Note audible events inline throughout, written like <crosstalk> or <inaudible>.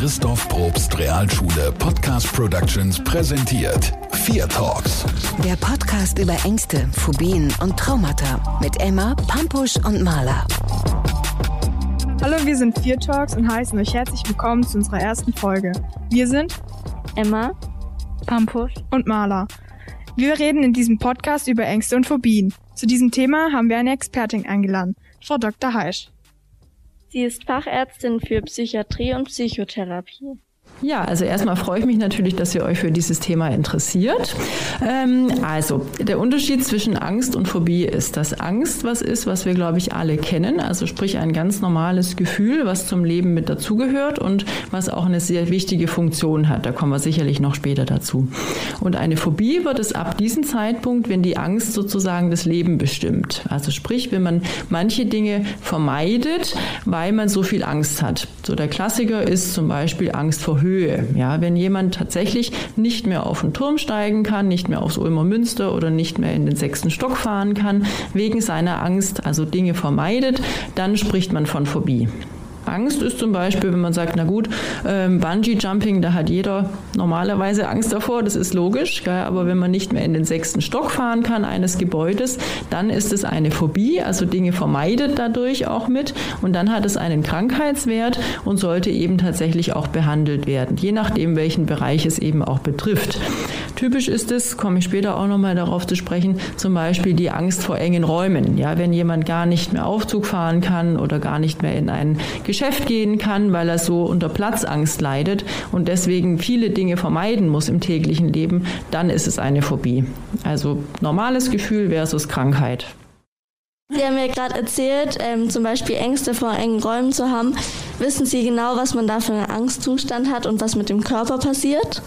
Christoph Probst Realschule Podcast Productions präsentiert Vier Talks. Der Podcast über Ängste, Phobien und Traumata mit Emma, Pampusch und Maler. Hallo, wir sind Vier Talks und heißen euch herzlich willkommen zu unserer ersten Folge. Wir sind Emma, Pampusch und Maler. Wir reden in diesem Podcast über Ängste und Phobien. Zu diesem Thema haben wir eine Expertin eingeladen, Frau Dr. Heisch. Sie ist Fachärztin für Psychiatrie und Psychotherapie. Ja, also erstmal freue ich mich natürlich, dass ihr euch für dieses Thema interessiert. Ähm, also, der Unterschied zwischen Angst und Phobie ist, dass Angst was ist, was wir, glaube ich, alle kennen. Also sprich ein ganz normales Gefühl, was zum Leben mit dazugehört und was auch eine sehr wichtige Funktion hat. Da kommen wir sicherlich noch später dazu. Und eine Phobie wird es ab diesem Zeitpunkt, wenn die Angst sozusagen das Leben bestimmt. Also sprich, wenn man manche Dinge vermeidet, weil man so viel Angst hat. So der Klassiker ist zum Beispiel Angst vor Höhe. Ja, wenn jemand tatsächlich nicht mehr auf den Turm steigen kann, nicht mehr aufs Ulmer Münster oder nicht mehr in den sechsten Stock fahren kann, wegen seiner Angst, also Dinge vermeidet, dann spricht man von Phobie. Angst ist zum Beispiel, wenn man sagt, na gut, ähm, Bungee-Jumping, da hat jeder normalerweise Angst davor, das ist logisch, gell? aber wenn man nicht mehr in den sechsten Stock fahren kann eines Gebäudes, dann ist es eine Phobie, also Dinge vermeidet dadurch auch mit und dann hat es einen Krankheitswert und sollte eben tatsächlich auch behandelt werden, je nachdem, welchen Bereich es eben auch betrifft. Typisch ist es, komme ich später auch nochmal darauf zu sprechen, zum Beispiel die Angst vor engen Räumen. Ja, wenn jemand gar nicht mehr Aufzug fahren kann oder gar nicht mehr in ein Geschäft gehen kann, weil er so unter Platzangst leidet und deswegen viele Dinge vermeiden muss im täglichen Leben, dann ist es eine Phobie. Also normales Gefühl versus Krankheit. Sie haben ja gerade erzählt, ähm, zum Beispiel Ängste vor engen Räumen zu haben. Wissen Sie genau, was man da für einen Angstzustand hat und was mit dem Körper passiert?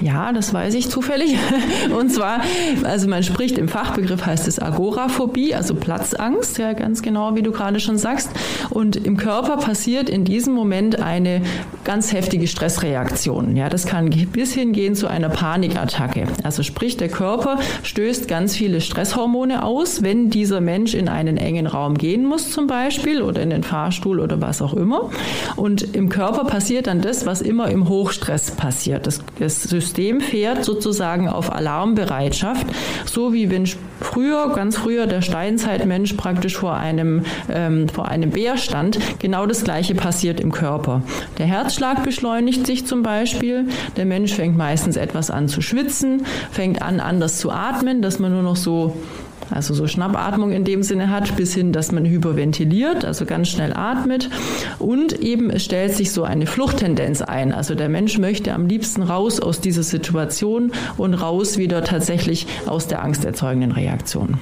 Ja, das weiß ich zufällig. <laughs> Und zwar, also man spricht im Fachbegriff heißt es Agoraphobie, also Platzangst, ja ganz genau, wie du gerade schon sagst. Und im Körper passiert in diesem Moment eine ganz heftige Stressreaktion. Ja, das kann bis hingehen zu einer Panikattacke. Also sprich, der Körper stößt ganz viele Stresshormone aus, wenn dieser Mensch in einen engen Raum gehen muss zum Beispiel oder in den Fahrstuhl oder was auch immer. Und im Körper passiert dann das, was immer im Hochstress passiert. Das, das System fährt sozusagen auf Alarmbereitschaft, so wie wenn früher, ganz früher, der Steinzeitmensch praktisch vor einem, ähm, vor einem Bär stand. Genau das Gleiche passiert im Körper. Der Herzschlag beschleunigt sich zum Beispiel. Der Mensch fängt meistens etwas an zu schwitzen, fängt an anders zu atmen, dass man nur noch so also so Schnappatmung in dem Sinne hat, bis hin, dass man hyperventiliert, also ganz schnell atmet. Und eben es stellt sich so eine Fluchttendenz ein. Also der Mensch möchte am liebsten raus aus dieser Situation und raus wieder tatsächlich aus der angsterzeugenden Reaktion,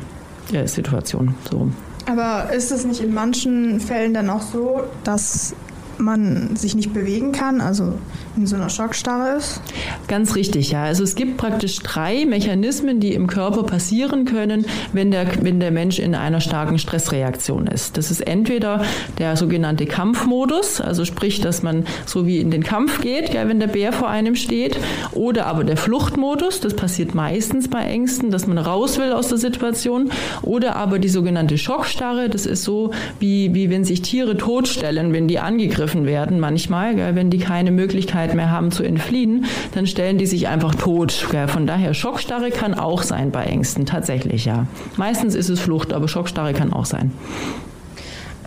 äh, Situation. So. Aber ist es nicht in manchen Fällen dann auch so, dass man sich nicht bewegen kann, also in so einer Schockstarre ist? Ganz richtig, ja. Also es gibt praktisch drei Mechanismen, die im Körper passieren können, wenn der, wenn der Mensch in einer starken Stressreaktion ist. Das ist entweder der sogenannte Kampfmodus, also sprich, dass man so wie in den Kampf geht, ja, wenn der Bär vor einem steht, oder aber der Fluchtmodus, das passiert meistens bei Ängsten, dass man raus will aus der Situation, oder aber die sogenannte Schockstarre, das ist so wie, wie wenn sich Tiere totstellen, wenn die angegriffen werden manchmal, gell, wenn die keine Möglichkeit Möglichkeit mehr haben zu entfliehen, dann stellen die sich einfach tot. Von daher Schockstarre kann auch sein bei Ängsten, tatsächlich, ja. Meistens ist es Flucht, aber Schockstarre kann auch sein.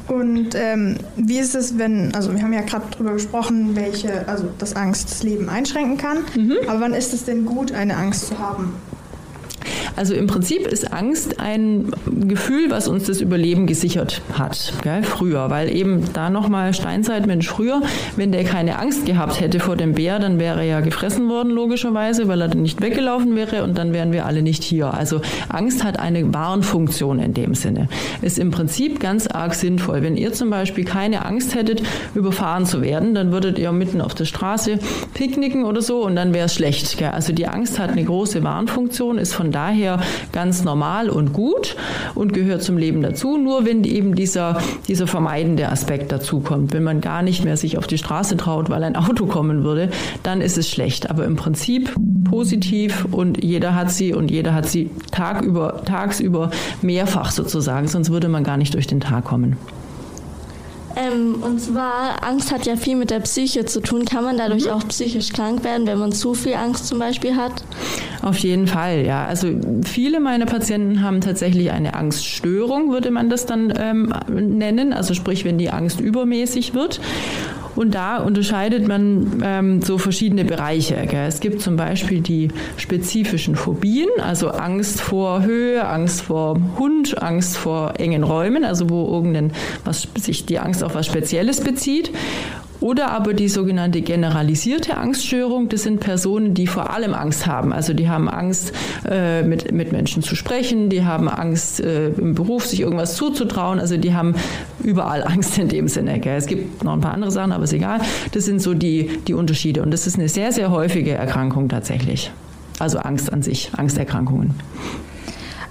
Und ähm, wie ist es, wenn, also wir haben ja gerade darüber gesprochen, welche, also dass Angst das Leben einschränken kann. Mhm. Aber wann ist es denn gut, eine Angst zu haben? Also im Prinzip ist Angst ein Gefühl, was uns das Überleben gesichert hat, gell, früher, weil eben da nochmal Steinzeitmensch früher, wenn der keine Angst gehabt hätte vor dem Bär, dann wäre er ja gefressen worden, logischerweise, weil er dann nicht weggelaufen wäre und dann wären wir alle nicht hier. Also Angst hat eine Warnfunktion in dem Sinne. Ist im Prinzip ganz arg sinnvoll. Wenn ihr zum Beispiel keine Angst hättet, überfahren zu werden, dann würdet ihr mitten auf der Straße picknicken oder so und dann wäre es schlecht. Gell. Also die Angst hat eine große Warnfunktion, ist von daher daher ganz normal und gut und gehört zum Leben dazu. Nur wenn eben dieser, dieser vermeidende Aspekt dazu kommt, wenn man gar nicht mehr sich auf die Straße traut, weil ein Auto kommen würde, dann ist es schlecht. Aber im Prinzip positiv und jeder hat sie und jeder hat sie tagüber, tagsüber mehrfach sozusagen, sonst würde man gar nicht durch den Tag kommen. Ähm, und zwar, Angst hat ja viel mit der Psyche zu tun. Kann man dadurch mhm. auch psychisch krank werden, wenn man zu viel Angst zum Beispiel hat? Auf jeden Fall, ja. Also viele meiner Patienten haben tatsächlich eine Angststörung, würde man das dann ähm, nennen. Also sprich, wenn die Angst übermäßig wird. Und da unterscheidet man ähm, so verschiedene Bereiche. Gell. Es gibt zum Beispiel die spezifischen Phobien, also Angst vor Höhe, Angst vor Hund, Angst vor engen Räumen, also wo irgendein, was sich die Angst auf was Spezielles bezieht. Oder aber die sogenannte generalisierte Angststörung, das sind Personen, die vor allem Angst haben. Also die haben Angst, äh, mit, mit Menschen zu sprechen, die haben Angst, äh, im Beruf sich irgendwas zuzutrauen. Also die haben überall <laughs> Angst in dem Sinne. Es gibt noch ein paar andere Sachen, aber ist egal. Das sind so die, die Unterschiede. Und das ist eine sehr, sehr häufige Erkrankung tatsächlich. Also Angst an sich, Angsterkrankungen.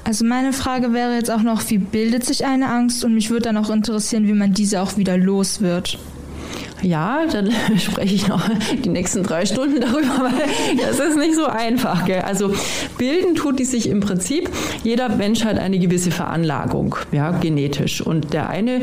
Also meine Frage wäre jetzt auch noch, wie bildet sich eine Angst? Und mich würde dann auch interessieren, wie man diese auch wieder los wird. Ja, dann <laughs> spreche ich noch die nächsten drei Stunden darüber, weil das ist nicht so einfach. Gell? Also bilden tut die sich im Prinzip. Jeder Mensch hat eine gewisse Veranlagung, ja, genetisch. Und der eine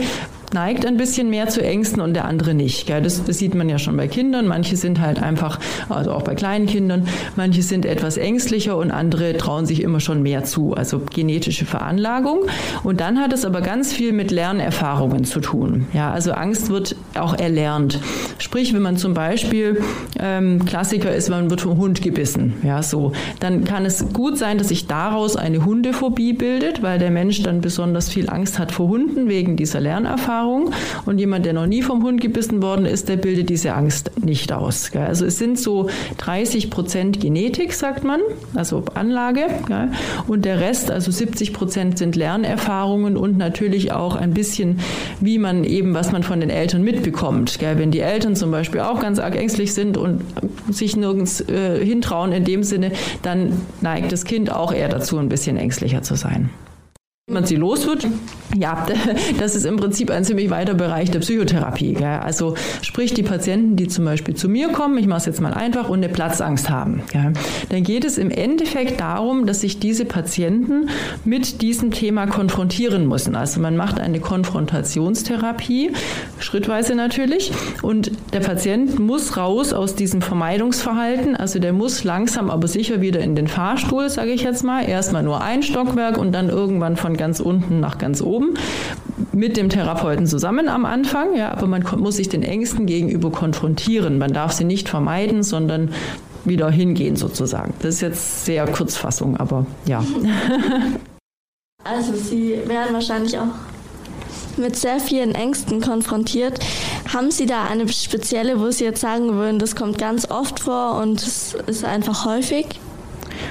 neigt ein bisschen mehr zu Ängsten und der andere nicht. Das, das, sieht man ja schon bei Kindern. Manche sind halt einfach, also auch bei kleinen Kindern, manche sind etwas ängstlicher und andere trauen sich immer schon mehr zu. Also genetische Veranlagung. Und dann hat es aber ganz viel mit Lernerfahrungen zu tun. Ja, also Angst wird auch erlernt. Sprich, wenn man zum Beispiel ähm, Klassiker ist, man wird vom Hund gebissen, ja, so, dann kann es gut sein, dass sich daraus eine Hundephobie bildet, weil der Mensch dann besonders viel Angst hat vor Hunden wegen dieser Lernerfahrung. Erfahrung. Und jemand, der noch nie vom Hund gebissen worden ist, der bildet diese Angst nicht aus. Also es sind so 30 Prozent Genetik, sagt man, also Anlage. Und der Rest, also 70 Prozent sind Lernerfahrungen und natürlich auch ein bisschen, wie man eben, was man von den Eltern mitbekommt. Wenn die Eltern zum Beispiel auch ganz arg ängstlich sind und sich nirgends äh, hintrauen in dem Sinne, dann neigt das Kind auch eher dazu, ein bisschen ängstlicher zu sein. Wie man sie los wird, ja, <laughs> das ist im Prinzip ein ziemlich weiter Bereich der Psychotherapie. Gell? Also sprich die Patienten, die zum Beispiel zu mir kommen, ich mache es jetzt mal einfach, und eine Platzangst haben. Gell? Dann geht es im Endeffekt darum, dass sich diese Patienten mit diesem Thema konfrontieren müssen. Also man macht eine Konfrontationstherapie, schrittweise natürlich, und der Patient muss raus aus diesem Vermeidungsverhalten. Also der muss langsam aber sicher wieder in den Fahrstuhl, sage ich jetzt mal. Erstmal nur ein Stockwerk und dann irgendwann von ganz unten nach ganz oben mit dem Therapeuten zusammen am Anfang, ja, aber man muss sich den Ängsten gegenüber konfrontieren. Man darf sie nicht vermeiden, sondern wieder hingehen sozusagen. Das ist jetzt sehr Kurzfassung, aber ja. <laughs> Also Sie werden wahrscheinlich auch mit sehr vielen Ängsten konfrontiert. Haben Sie da eine spezielle, wo Sie jetzt sagen würden, das kommt ganz oft vor und es ist einfach häufig?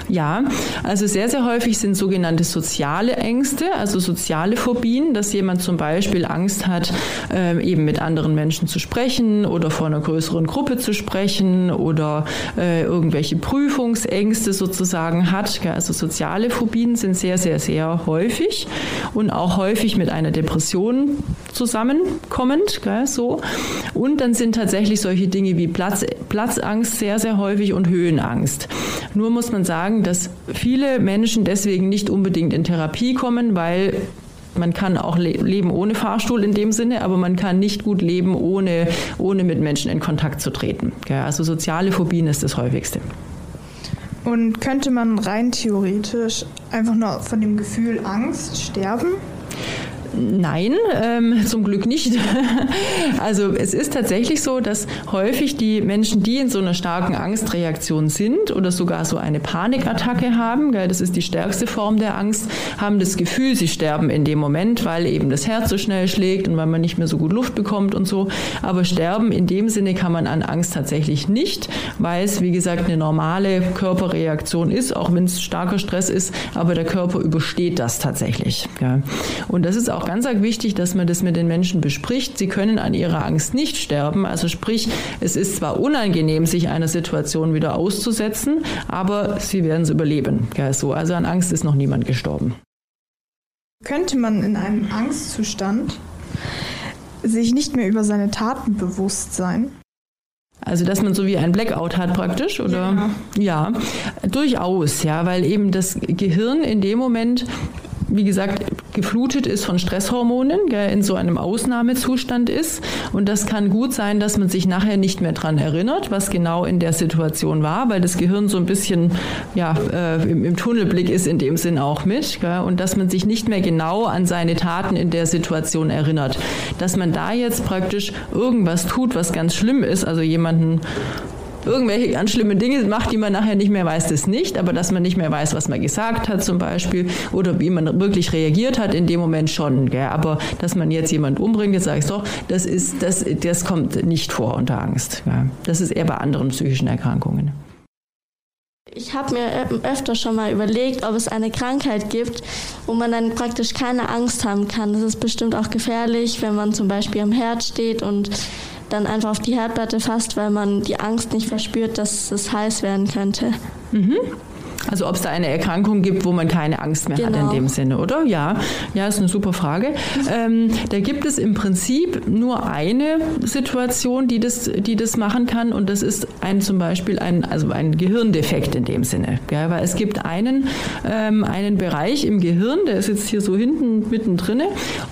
Ja, also sehr, sehr häufig sind sogenannte soziale Ängste, also soziale Phobien, dass jemand zum Beispiel Angst hat, äh, eben mit anderen Menschen zu sprechen oder vor einer größeren Gruppe zu sprechen oder äh, irgendwelche Prüfungsängste sozusagen hat. Also soziale Phobien sind sehr, sehr, sehr häufig und auch häufig mit einer Depression zusammenkommend. So. Und dann sind tatsächlich solche Dinge wie Platz, Platzangst sehr, sehr häufig und Höhenangst. Nur muss man sagen, dass viele Menschen deswegen nicht unbedingt in Therapie kommen, weil man kann auch le leben ohne Fahrstuhl in dem Sinne, aber man kann nicht gut leben, ohne, ohne mit Menschen in Kontakt zu treten. Also soziale Phobien ist das häufigste. Und könnte man rein theoretisch einfach nur von dem Gefühl Angst sterben? Nein, ähm, <laughs> zum Glück nicht. <laughs> also es ist tatsächlich so, dass häufig die Menschen, die in so einer starken Angstreaktion sind oder sogar so eine Panikattacke haben, gell, das ist die stärkste Form der Angst, haben das Gefühl, sie sterben in dem Moment, weil eben das Herz so schnell schlägt und weil man nicht mehr so gut Luft bekommt und so. Aber sterben in dem Sinne kann man an Angst tatsächlich nicht, weil es, wie gesagt, eine normale Körperreaktion ist, auch wenn es starker Stress ist, aber der Körper übersteht das tatsächlich. Gell. Und das ist auch ganz wichtig, dass man das mit den Menschen bespricht. Sie können an ihrer Angst nicht sterben. Also sprich, es ist zwar unangenehm, sich einer Situation wieder auszusetzen, aber sie werden es überleben. Ja, so. Also an Angst ist noch niemand gestorben. Könnte man in einem Angstzustand sich nicht mehr über seine Taten bewusst sein? Also, dass man so wie ein Blackout hat praktisch, oder? Ja. ja, durchaus, ja, weil eben das Gehirn in dem Moment wie gesagt, geflutet ist von Stresshormonen, gell, in so einem Ausnahmezustand ist. Und das kann gut sein, dass man sich nachher nicht mehr daran erinnert, was genau in der Situation war, weil das Gehirn so ein bisschen ja, äh, im, im, Tunnelblick ist in dem Sinn auch mit. Gell, und dass man sich nicht mehr genau an seine Taten in der Situation erinnert. Dass man da jetzt praktisch irgendwas tut, was ganz schlimm ist, also jemanden irgendwelche ganz schlimme Dinge macht, die man nachher nicht mehr weiß, das nicht, aber dass man nicht mehr weiß, was man gesagt hat zum Beispiel oder wie man wirklich reagiert hat in dem Moment schon. Gell? Aber dass man jetzt jemand umbringt, jetzt sage ich doch, das, ist, das, das kommt nicht vor unter Angst. Gell? Das ist eher bei anderen psychischen Erkrankungen. Ich habe mir öfter schon mal überlegt, ob es eine Krankheit gibt, wo man dann praktisch keine Angst haben kann. Das ist bestimmt auch gefährlich, wenn man zum Beispiel am Herd steht und dann einfach auf die Herdplatte fasst, weil man die Angst nicht verspürt, dass es heiß werden könnte. Mhm. Also ob es da eine Erkrankung gibt, wo man keine Angst mehr genau. hat in genau. dem Sinne, oder? Ja, ja, ist eine super Frage. Ähm, da gibt es im Prinzip nur eine Situation, die das, die das machen kann, und das ist ein zum Beispiel ein, also ein Gehirndefekt in dem Sinne. Gell? Weil es gibt einen, ähm, einen Bereich im Gehirn, der ist jetzt hier so hinten mittendrin,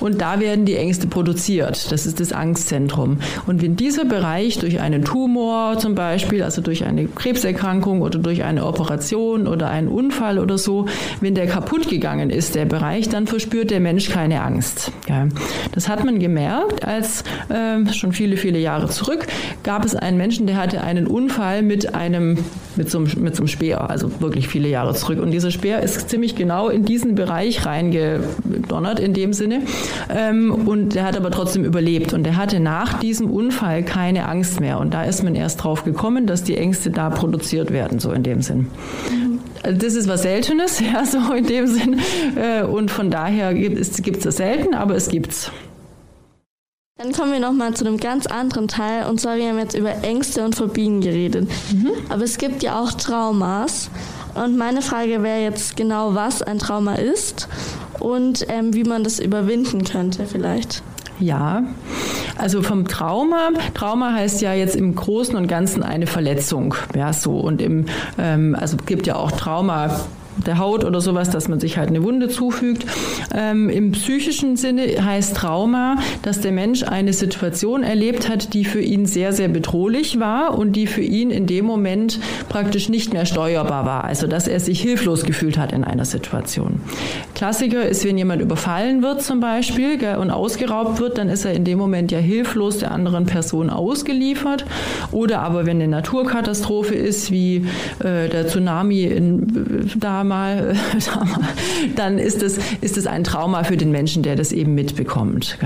und da werden die Ängste produziert. Das ist das Angstzentrum. Und wenn dieser Bereich durch einen Tumor zum Beispiel, also durch eine Krebserkrankung oder durch eine Operation oder einen Unfall oder so, wenn der kaputt gegangen ist, der Bereich, dann verspürt der Mensch keine Angst. Ja. Das hat man gemerkt, als äh, schon viele, viele Jahre zurück gab es einen Menschen, der hatte einen Unfall mit einem, mit so einem, mit so einem Speer, also wirklich viele Jahre zurück. Und dieser Speer ist ziemlich genau in diesen Bereich reingedonnert in dem Sinne. Ähm, und der hat aber trotzdem überlebt. Und der hatte nach diesem Unfall keine Angst mehr. Und da ist man erst drauf gekommen, dass die Ängste da produziert werden, so in dem Sinn. Das ist was Seltenes, <laughs> ja, so in dem Sinn. Äh, und von daher gibt es das selten, aber es gibt's. Dann kommen wir nochmal zu einem ganz anderen Teil. Und zwar, wir haben jetzt über Ängste und Phobien geredet. Mhm. Aber es gibt ja auch Traumas. Und meine Frage wäre jetzt genau, was ein Trauma ist und ähm, wie man das überwinden könnte vielleicht. Ja, also vom Trauma. Trauma heißt ja jetzt im Großen und Ganzen eine Verletzung. Ja, so. Und im, ähm, also gibt ja auch Trauma der Haut oder sowas, dass man sich halt eine Wunde zufügt. Ähm, Im psychischen Sinne heißt Trauma, dass der Mensch eine Situation erlebt hat, die für ihn sehr, sehr bedrohlich war und die für ihn in dem Moment praktisch nicht mehr steuerbar war. Also dass er sich hilflos gefühlt hat in einer Situation. Klassiker ist, wenn jemand überfallen wird zum Beispiel gell, und ausgeraubt wird, dann ist er in dem Moment ja hilflos der anderen Person ausgeliefert. Oder aber wenn eine Naturkatastrophe ist, wie äh, der Tsunami in, <laughs> da mal, dann ist es, ist es ein Trauma für den Menschen, der das eben mitbekommt.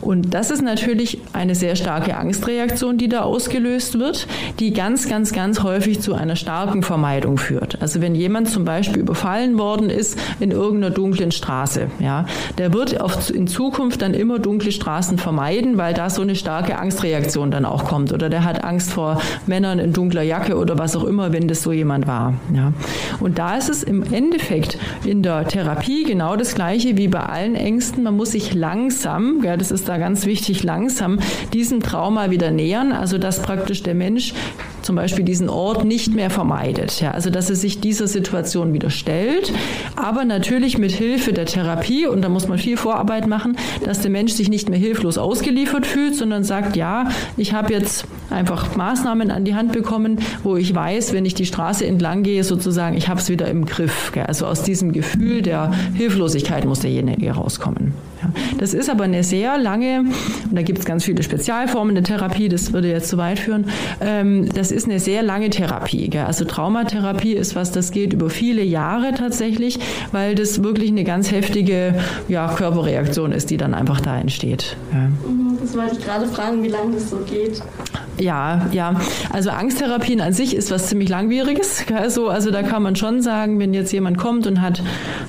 Und das ist natürlich eine sehr starke Angstreaktion, die da ausgelöst wird, die ganz, ganz, ganz häufig zu einer starken Vermeidung führt. Also wenn jemand zum Beispiel überfallen worden ist in irgendeiner dunklen Straße, ja, der wird auf, in Zukunft dann immer dunkle Straßen vermeiden, weil da so eine starke Angstreaktion dann auch kommt. Oder der hat Angst vor Männern in dunkler Jacke oder was auch immer, wenn das so jemand war. Ja. Und da ist es im Endeffekt in der Therapie genau das Gleiche wie bei allen Ängsten. Man muss sich langsam, ja, das ist da ganz wichtig, langsam diesem Trauma wieder nähern. Also dass praktisch der Mensch zum Beispiel diesen Ort nicht mehr vermeidet. Ja, also dass er sich dieser Situation wieder stellt, aber natürlich mit Hilfe der Therapie, und da muss man viel Vorarbeit machen, dass der Mensch sich nicht mehr hilflos ausgeliefert fühlt, sondern sagt, ja, ich habe jetzt einfach Maßnahmen an die Hand bekommen, wo ich weiß, wenn ich die Straße entlang gehe, sozusagen, ich habe es wieder im Griff. Also aus diesem Gefühl der Hilflosigkeit muss derjenige rauskommen. Das ist aber eine sehr lange, und da gibt es ganz viele Spezialformen der Therapie, das würde jetzt zu weit führen, ähm, das ist eine sehr lange Therapie. Also Traumatherapie ist was, das geht über viele Jahre tatsächlich, weil das wirklich eine ganz heftige ja, Körperreaktion ist, die dann einfach da entsteht. Mhm, das wollte ich gerade fragen, wie lange das so geht. Ja, ja. Also Angsttherapien an sich ist was ziemlich langwieriges. Also, also da kann man schon sagen, wenn jetzt jemand kommt und hat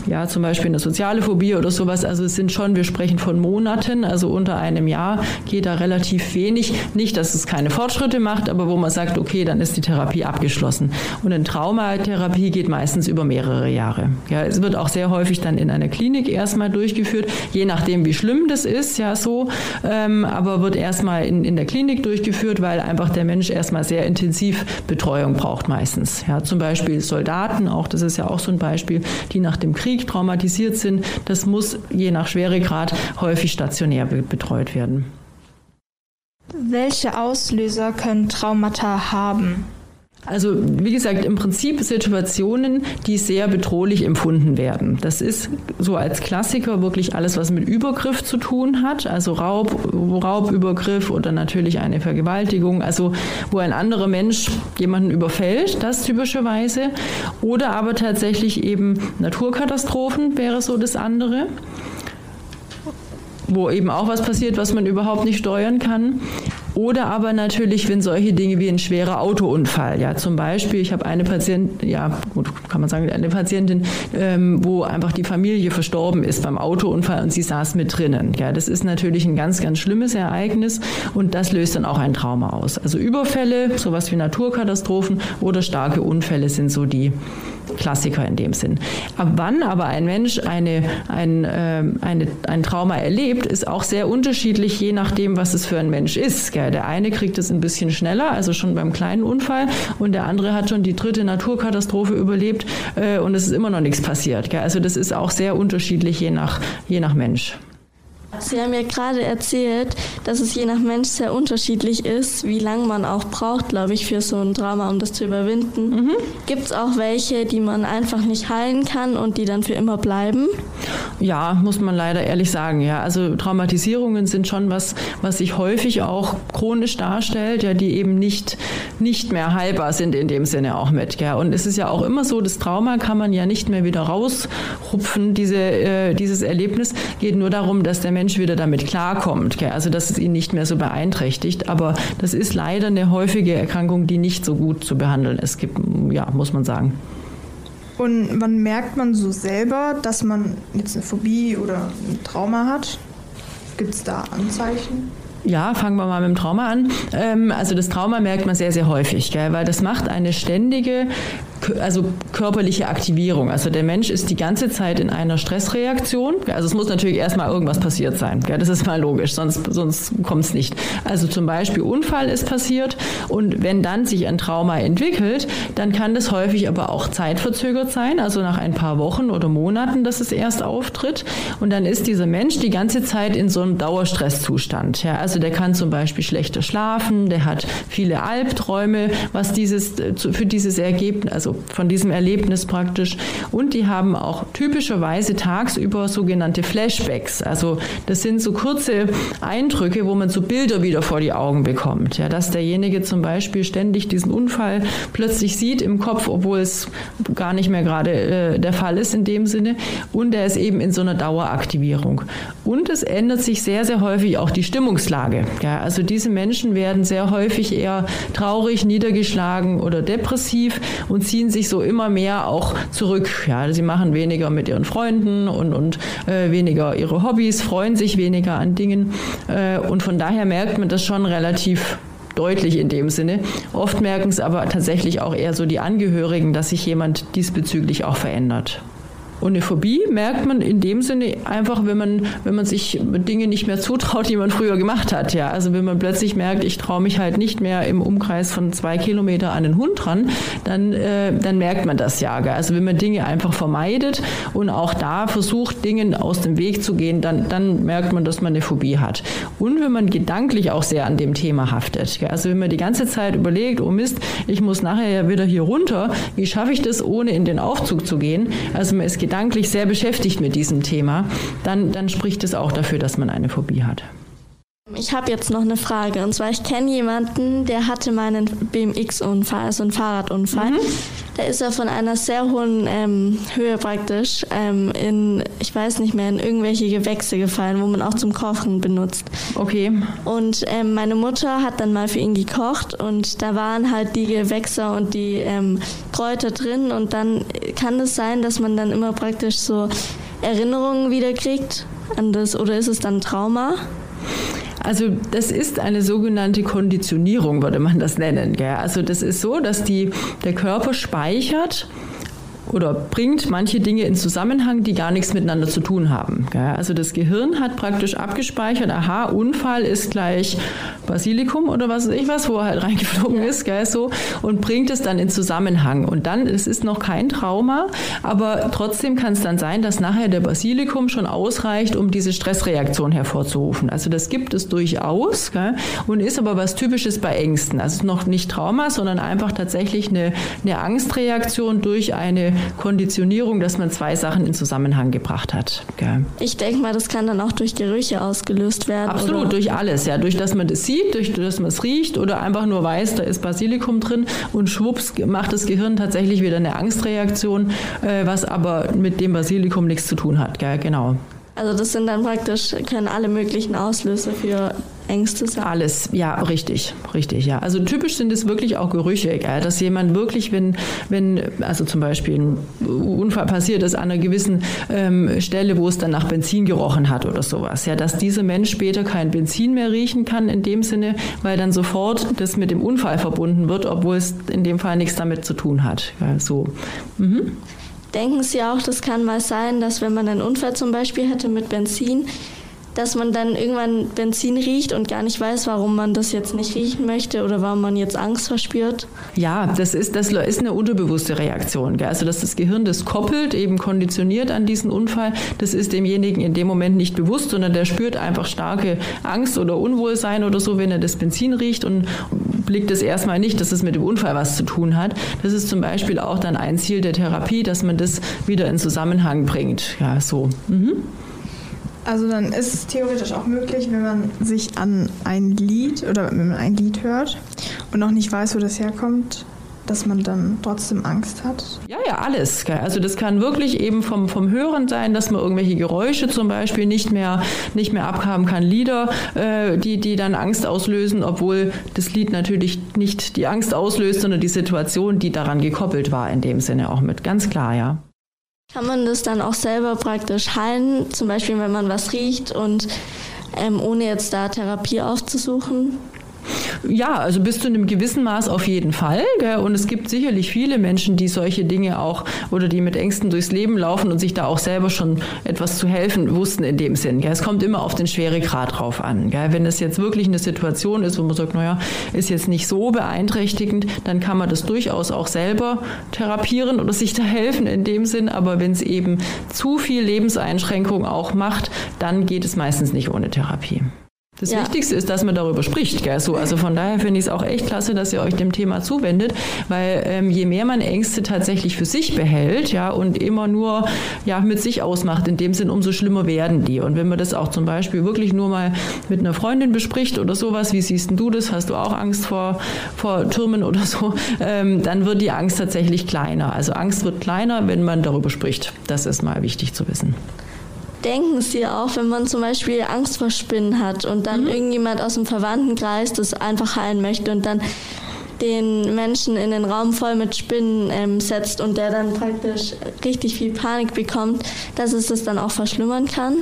ja zum Beispiel eine soziale Phobie oder sowas, also es sind schon, wir sprechen von Monaten, also unter einem Jahr geht da relativ wenig. Nicht, dass es keine Fortschritte macht, aber wo man sagt, okay, dann ist die Therapie abgeschlossen. Und eine Traumatherapie geht meistens über mehrere Jahre. Ja, es wird auch sehr häufig dann in einer Klinik erstmal durchgeführt, je nachdem, wie schlimm das ist, ja so, ähm, aber wird erstmal in, in der Klinik durchgeführt, weil weil einfach der Mensch erstmal sehr intensiv Betreuung braucht meistens. Ja, zum Beispiel Soldaten, auch das ist ja auch so ein Beispiel, die nach dem Krieg traumatisiert sind. Das muss je nach Schweregrad häufig stationär betreut werden. Welche Auslöser können Traumata haben? Also wie gesagt, im Prinzip Situationen, die sehr bedrohlich empfunden werden. Das ist so als Klassiker wirklich alles, was mit Übergriff zu tun hat, also Raub, Raubübergriff oder natürlich eine Vergewaltigung, also wo ein anderer Mensch jemanden überfällt, das typischerweise. Oder aber tatsächlich eben Naturkatastrophen wäre so das andere wo eben auch was passiert, was man überhaupt nicht steuern kann. Oder aber natürlich, wenn solche Dinge wie ein schwerer Autounfall, ja, zum Beispiel, ich habe eine Patientin, ja, gut, kann man sagen, eine Patientin, ähm, wo einfach die Familie verstorben ist beim Autounfall und sie saß mit drinnen. Ja, das ist natürlich ein ganz, ganz schlimmes Ereignis und das löst dann auch ein Trauma aus. Also Überfälle, sowas wie Naturkatastrophen oder starke Unfälle sind so die Klassiker in dem Sinn. Ab wann aber ein Mensch eine, ein, äh, eine, ein Trauma erlebt, ist auch sehr unterschiedlich, je nachdem, was es für ein Mensch ist. Gell? Der eine kriegt es ein bisschen schneller, also schon beim kleinen Unfall, und der andere hat schon die dritte Naturkatastrophe überlebt äh, und es ist immer noch nichts passiert. Gell? Also das ist auch sehr unterschiedlich, je nach, je nach Mensch. Sie haben ja gerade erzählt, dass es je nach Mensch sehr unterschiedlich ist, wie lange man auch braucht, glaube ich, für so ein Drama, um das zu überwinden. Mhm. Gibt es auch welche, die man einfach nicht heilen kann und die dann für immer bleiben? Ja, muss man leider ehrlich sagen. Ja, also Traumatisierungen sind schon was, was sich häufig auch chronisch darstellt, ja, die eben nicht, nicht mehr heilbar sind in dem Sinne auch mit. Ja. Und es ist ja auch immer so, das Trauma kann man ja nicht mehr wieder raushupfen. Diese, äh, dieses Erlebnis geht nur darum, dass der Mensch wieder damit klarkommt. Gell? Also dass es ihn nicht mehr so beeinträchtigt. Aber das ist leider eine häufige Erkrankung, die nicht so gut zu behandeln ist, ja, muss man sagen. Und wann merkt man so selber, dass man jetzt eine Phobie oder ein Trauma hat? Gibt es da Anzeichen? Ja, fangen wir mal mit dem Trauma an. Ähm, also das Trauma merkt man sehr, sehr häufig, weil das macht eine ständige also körperliche Aktivierung. Also der Mensch ist die ganze Zeit in einer Stressreaktion. Also es muss natürlich erstmal irgendwas passiert sein. Das ist mal logisch, sonst, sonst kommt es nicht. Also zum Beispiel Unfall ist passiert und wenn dann sich ein Trauma entwickelt, dann kann das häufig aber auch zeitverzögert sein, also nach ein paar Wochen oder Monaten, dass es erst auftritt. Und dann ist dieser Mensch die ganze Zeit in so einem Dauerstresszustand. Ja, also der kann zum Beispiel schlechter schlafen, der hat viele Albträume, was dieses, äh, für dieses Ergebnis, also von diesem Erlebnis praktisch. Und die haben auch typischerweise tagsüber sogenannte Flashbacks. Also das sind so kurze Eindrücke, wo man so Bilder wieder vor die Augen bekommt. Ja, dass derjenige zum Beispiel ständig diesen Unfall plötzlich sieht im Kopf, obwohl es gar nicht mehr gerade äh, der Fall ist in dem Sinne. Und er ist eben in so einer Daueraktivierung. Und es ändert sich sehr, sehr häufig auch die Stimmungslage. Ja, also diese Menschen werden sehr häufig eher traurig, niedergeschlagen oder depressiv und ziehen ziehen sich so immer mehr auch zurück. Ja, sie machen weniger mit ihren Freunden und, und äh, weniger ihre Hobbys, freuen sich weniger an Dingen. Äh, und von daher merkt man das schon relativ deutlich in dem Sinne. Oft merken es aber tatsächlich auch eher so die Angehörigen, dass sich jemand diesbezüglich auch verändert. Und eine Phobie merkt man in dem Sinne einfach, wenn man, wenn man sich Dinge nicht mehr zutraut, die man früher gemacht hat. Ja, also wenn man plötzlich merkt, ich traue mich halt nicht mehr im Umkreis von zwei Kilometer an den Hund ran, dann, äh, dann merkt man das ja. Gell? Also wenn man Dinge einfach vermeidet und auch da versucht, Dingen aus dem Weg zu gehen, dann, dann merkt man, dass man eine Phobie hat. Und wenn man gedanklich auch sehr an dem Thema haftet. Gell? Also wenn man die ganze Zeit überlegt, oh Mist, ich muss nachher ja wieder hier runter, wie schaffe ich das, ohne in den Aufzug zu gehen? Also man ist gedanklich sehr beschäftigt mit diesem Thema, dann, dann spricht es auch dafür, dass man eine Phobie hat. Ich habe jetzt noch eine Frage. Und zwar, ich kenne jemanden, der hatte meinen BMX-Unfall, also einen Fahrradunfall. Mhm. Da ist er von einer sehr hohen ähm, Höhe praktisch ähm, in, ich weiß nicht mehr, in irgendwelche Gewächse gefallen, wo man auch zum Kochen benutzt. Okay. Und ähm, meine Mutter hat dann mal für ihn gekocht und da waren halt die Gewächse und die ähm, Kräuter drin und dann kann es sein, dass man dann immer praktisch so Erinnerungen wieder kriegt an das oder ist es dann Trauma? Also das ist eine sogenannte Konditionierung, würde man das nennen. Gell? Also das ist so, dass die, der Körper speichert oder bringt manche Dinge in Zusammenhang, die gar nichts miteinander zu tun haben. Also das Gehirn hat praktisch abgespeichert, aha, Unfall ist gleich Basilikum oder was weiß ich was, wo er halt <laughs> reingeflogen ist, gell, so, und bringt es dann in Zusammenhang. Und dann, es ist noch kein Trauma, aber trotzdem kann es dann sein, dass nachher der Basilikum schon ausreicht, um diese Stressreaktion hervorzurufen. Also das gibt es durchaus gell, und ist aber was Typisches bei Ängsten. Also noch nicht Trauma, sondern einfach tatsächlich eine, eine Angstreaktion durch eine Konditionierung, dass man zwei Sachen in Zusammenhang gebracht hat. Gell. Ich denke mal, das kann dann auch durch Gerüche ausgelöst werden. Absolut, oder? durch alles, ja. Durch dass man das sieht, durch dass man es riecht oder einfach nur weiß, da ist Basilikum drin und schwupps macht das Gehirn tatsächlich wieder eine Angstreaktion, äh, was aber mit dem Basilikum nichts zu tun hat. Gell? Genau. Also das sind dann praktisch, können alle möglichen Auslöser für Ängste sein? Alles, ja, richtig, richtig, ja. Also typisch sind es wirklich auch Gerüche, gell? dass jemand wirklich, wenn, wenn, also zum Beispiel ein Unfall passiert ist an einer gewissen ähm, Stelle, wo es dann nach Benzin gerochen hat oder sowas, ja, dass dieser Mensch später kein Benzin mehr riechen kann in dem Sinne, weil dann sofort das mit dem Unfall verbunden wird, obwohl es in dem Fall nichts damit zu tun hat. Ja, so. Mhm. Denken Sie auch, das kann mal sein, dass wenn man einen Unfall zum Beispiel hätte mit Benzin, dass man dann irgendwann Benzin riecht und gar nicht weiß, warum man das jetzt nicht riechen möchte oder warum man jetzt Angst verspürt? Ja, das ist, das ist eine unterbewusste Reaktion. Gell? Also, dass das Gehirn das koppelt, eben konditioniert an diesen Unfall, das ist demjenigen in dem Moment nicht bewusst, sondern der spürt einfach starke Angst oder Unwohlsein oder so, wenn er das Benzin riecht und blickt es erstmal nicht, dass es mit dem Unfall was zu tun hat. Das ist zum Beispiel auch dann ein Ziel der Therapie, dass man das wieder in Zusammenhang bringt. Ja, so. Mhm. Also dann ist es theoretisch auch möglich, wenn man sich an ein Lied oder wenn man ein Lied hört und noch nicht weiß, wo das herkommt, dass man dann trotzdem Angst hat? Ja, ja, alles. Also das kann wirklich eben vom, vom Hören sein, dass man irgendwelche Geräusche zum Beispiel nicht mehr, nicht mehr abhaben kann. Lieder, äh, die, die dann Angst auslösen, obwohl das Lied natürlich nicht die Angst auslöst, sondern die Situation, die daran gekoppelt war, in dem Sinne auch mit. Ganz klar, ja. Kann man das dann auch selber praktisch heilen, zum Beispiel wenn man was riecht und ähm, ohne jetzt da Therapie aufzusuchen? Ja, also bis zu einem gewissen Maß auf jeden Fall. Gell? Und es gibt sicherlich viele Menschen, die solche Dinge auch oder die mit Ängsten durchs Leben laufen und sich da auch selber schon etwas zu helfen wussten in dem Sinn. Gell? Es kommt immer auf den Schweregrad drauf an. Gell? Wenn es jetzt wirklich eine Situation ist, wo man sagt, naja, ist jetzt nicht so beeinträchtigend, dann kann man das durchaus auch selber therapieren oder sich da helfen in dem Sinn. Aber wenn es eben zu viel Lebenseinschränkung auch macht, dann geht es meistens nicht ohne Therapie. Das ja. Wichtigste ist, dass man darüber spricht. Gell? So, also von daher finde ich es auch echt klasse, dass ihr euch dem Thema zuwendet, weil ähm, je mehr man Ängste tatsächlich für sich behält ja, und immer nur ja, mit sich ausmacht, in dem Sinn, umso schlimmer werden die. Und wenn man das auch zum Beispiel wirklich nur mal mit einer Freundin bespricht oder sowas, wie siehst du das? Hast du auch Angst vor, vor Türmen oder so? Ähm, dann wird die Angst tatsächlich kleiner. Also Angst wird kleiner, wenn man darüber spricht. Das ist mal wichtig zu wissen denken Sie auch, wenn man zum Beispiel Angst vor Spinnen hat und dann mhm. irgendjemand aus dem Verwandtenkreis das einfach heilen möchte und dann den Menschen in den Raum voll mit Spinnen ähm, setzt und der dann praktisch richtig viel Panik bekommt, dass es das dann auch verschlimmern kann?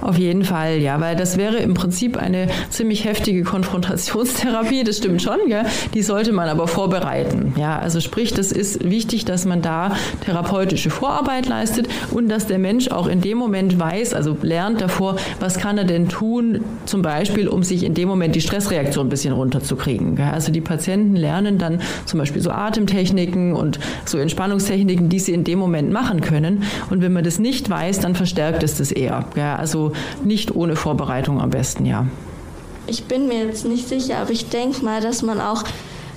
Auf jeden Fall, ja, weil das wäre im Prinzip eine ziemlich heftige Konfrontationstherapie, das stimmt schon, gell? die sollte man aber vorbereiten. Ja, also sprich, das ist wichtig, dass man da therapeutische Vorarbeit leistet und dass der Mensch auch in dem Moment weiß, also lernt davor, was kann er denn tun, zum Beispiel, um sich in dem Moment die Stressreaktion ein bisschen runterzukriegen. Gell? Also die Patienten lernen lernen dann zum Beispiel so Atemtechniken und so Entspannungstechniken, die sie in dem Moment machen können. Und wenn man das nicht weiß, dann verstärkt es das eher. Ja, also nicht ohne Vorbereitung am besten, ja. Ich bin mir jetzt nicht sicher, aber ich denke mal, dass man auch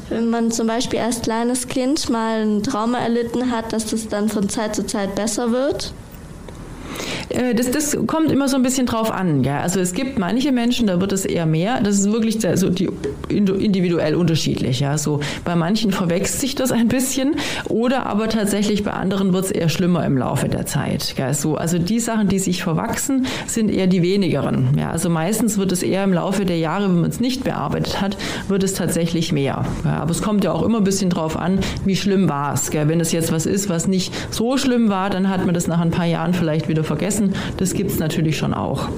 wenn man zum Beispiel als kleines Kind mal ein Trauma erlitten hat, dass das dann von Zeit zu Zeit besser wird? Äh, das, das kommt immer so ein bisschen drauf an. Gell? Also es gibt manche Menschen, da wird es eher mehr. Das ist wirklich so die, individuell unterschiedlich. Ja? So, bei manchen verwechselt sich das ein bisschen oder aber tatsächlich bei anderen wird es eher schlimmer im Laufe der Zeit. Gell? So, also die Sachen, die sich verwachsen, sind eher die wenigeren. Ja? Also meistens wird es eher im Laufe der Jahre, wenn man es nicht bearbeitet hat, wird es tatsächlich mehr. Ja? Aber es kommt ja auch immer ein bisschen drauf an, wie schlimm war es. Wenn es jetzt was ist, was nicht so schlimm war, dann hat man das nach ein paar Jahren vielleicht wieder vergessen lassen. Das gibt es natürlich schon auch.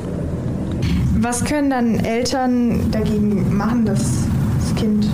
Was können dann Eltern dagegen machen, dass das Kind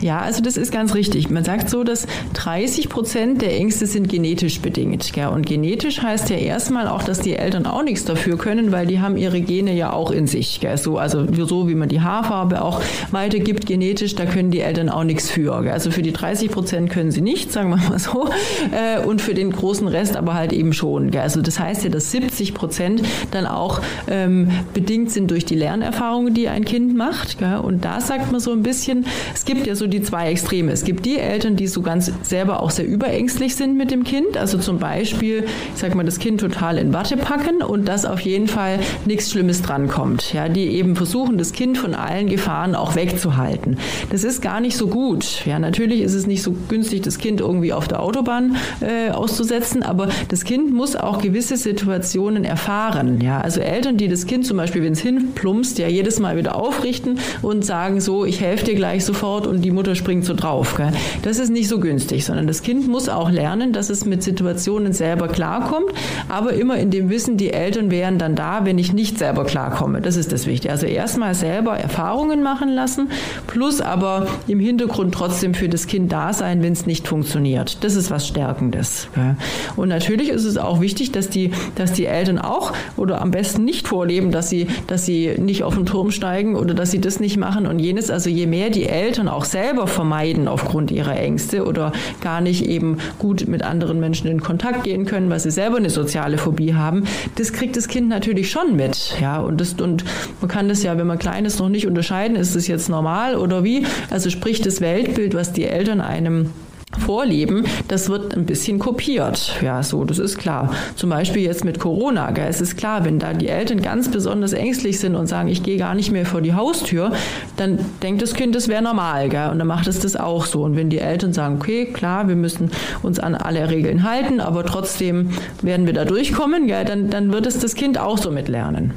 Ja, also das ist ganz richtig. Man sagt so, dass 30 Prozent der Ängste sind genetisch bedingt. Gell? Und genetisch heißt ja erstmal auch, dass die Eltern auch nichts dafür können, weil die haben ihre Gene ja auch in sich. Gell? So, also so wie man die Haarfarbe auch weitergibt genetisch, da können die Eltern auch nichts für. Gell? Also für die 30 Prozent können sie nichts, sagen wir mal so. Äh, und für den großen Rest aber halt eben schon. Gell? Also das heißt ja, dass 70 Prozent dann auch ähm, bedingt sind durch die Lernerfahrungen, die ein Kind macht. Gell? Und da sagt man so ein bisschen, es gibt ja so die zwei Extreme. Es gibt die Eltern, die so ganz selber auch sehr überängstlich sind mit dem Kind. Also zum Beispiel, ich sag mal, das Kind total in Watte packen und dass auf jeden Fall nichts Schlimmes drankommt. Ja, die eben versuchen, das Kind von allen Gefahren auch wegzuhalten. Das ist gar nicht so gut. Ja, natürlich ist es nicht so günstig, das Kind irgendwie auf der Autobahn äh, auszusetzen, aber das Kind muss auch gewisse Situationen erfahren. Ja, also Eltern, die das Kind zum Beispiel, wenn es hinplumpst, ja jedes Mal wieder aufrichten und sagen so, ich helfe dir gleich sofort und die Mutter springt so drauf. Gell? Das ist nicht so günstig, sondern das Kind muss auch lernen, dass es mit Situationen selber klarkommt, aber immer in dem Wissen, die Eltern wären dann da, wenn ich nicht selber klarkomme. Das ist das Wichtige. Also erstmal selber Erfahrungen machen lassen, plus aber im Hintergrund trotzdem für das Kind da sein, wenn es nicht funktioniert. Das ist was Stärkendes. Gell? Und natürlich ist es auch wichtig, dass die, dass die Eltern auch oder am besten nicht vorleben, dass sie, dass sie nicht auf den Turm steigen oder dass sie das nicht machen und jenes. Also je mehr die Eltern auch selber vermeiden aufgrund ihrer Ängste oder gar nicht eben gut mit anderen Menschen in Kontakt gehen können, weil sie selber eine soziale Phobie haben, das kriegt das Kind natürlich schon mit. Ja, und, das, und man kann das ja, wenn man klein ist, noch nicht unterscheiden, ist das jetzt normal oder wie. Also sprich das Weltbild, was die Eltern einem vorleben, das wird ein bisschen kopiert. Ja, so, das ist klar. Zum Beispiel jetzt mit Corona. Gell, es ist klar, wenn da die Eltern ganz besonders ängstlich sind und sagen, ich gehe gar nicht mehr vor die Haustür, dann denkt das Kind, das wäre normal. Gell, und dann macht es das auch so. Und wenn die Eltern sagen, okay, klar, wir müssen uns an alle Regeln halten, aber trotzdem werden wir da durchkommen, gell, dann, dann wird es das Kind auch so mitlernen.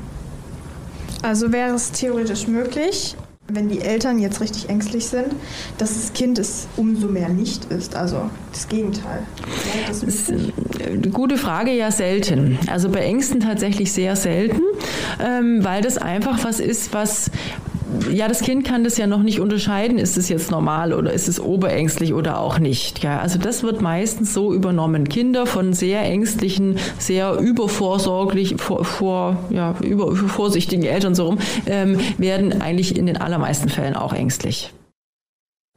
Also wäre es theoretisch möglich, wenn die Eltern jetzt richtig ängstlich sind, dass das Kind es umso mehr nicht ist. Also das Gegenteil. Das ist eine gute Frage, ja selten. Also bei Ängsten tatsächlich sehr selten, ähm, weil das einfach was ist, was ja, das Kind kann das ja noch nicht unterscheiden, ist es jetzt normal oder ist es oberängstlich oder auch nicht. Ja, also das wird meistens so übernommen. Kinder von sehr ängstlichen, sehr übervorsorglich, vor, vor ja, über, vorsichtigen Eltern so rum, ähm, werden eigentlich in den allermeisten Fällen auch ängstlich.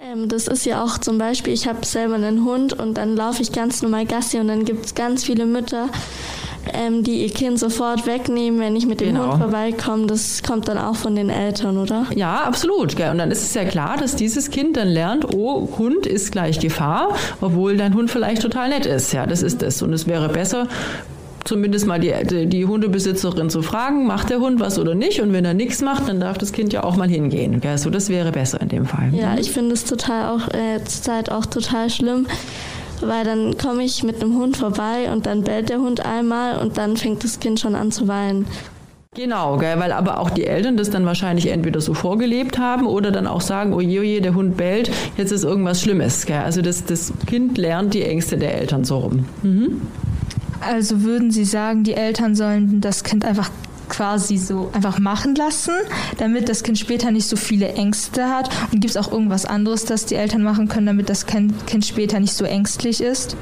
Ähm, das ist ja auch zum Beispiel, ich habe selber einen Hund und dann laufe ich ganz normal Gassi und dann gibt es ganz viele Mütter, ähm, die ihr Kind sofort wegnehmen, wenn ich mit dem genau. Hund vorbeikomme. Das kommt dann auch von den Eltern, oder? Ja, absolut. Und dann ist es ja klar, dass dieses Kind dann lernt, oh, Hund ist gleich Gefahr, obwohl dein Hund vielleicht total nett ist. Ja, das ist es. Und es wäre besser, zumindest mal die, die, Hundebesitzerin zu fragen, macht der Hund was oder nicht? Und wenn er nichts macht, dann darf das Kind ja auch mal hingehen. Gell? So, das wäre besser in dem Fall. Ja, ich finde es total auch äh, zurzeit auch total schlimm, weil dann komme ich mit einem Hund vorbei und dann bellt der Hund einmal und dann fängt das Kind schon an zu weinen. Genau, gell, weil aber auch die Eltern das dann wahrscheinlich entweder so vorgelebt haben oder dann auch sagen, oje, oje, der Hund bellt, jetzt ist irgendwas Schlimmes. Gell. Also das, das Kind lernt die Ängste der Eltern so rum. Mhm. Also würden Sie sagen, die Eltern sollen das Kind einfach quasi so einfach machen lassen, damit das Kind später nicht so viele Ängste hat? Und gibt es auch irgendwas anderes, das die Eltern machen können, damit das Kind später nicht so ängstlich ist?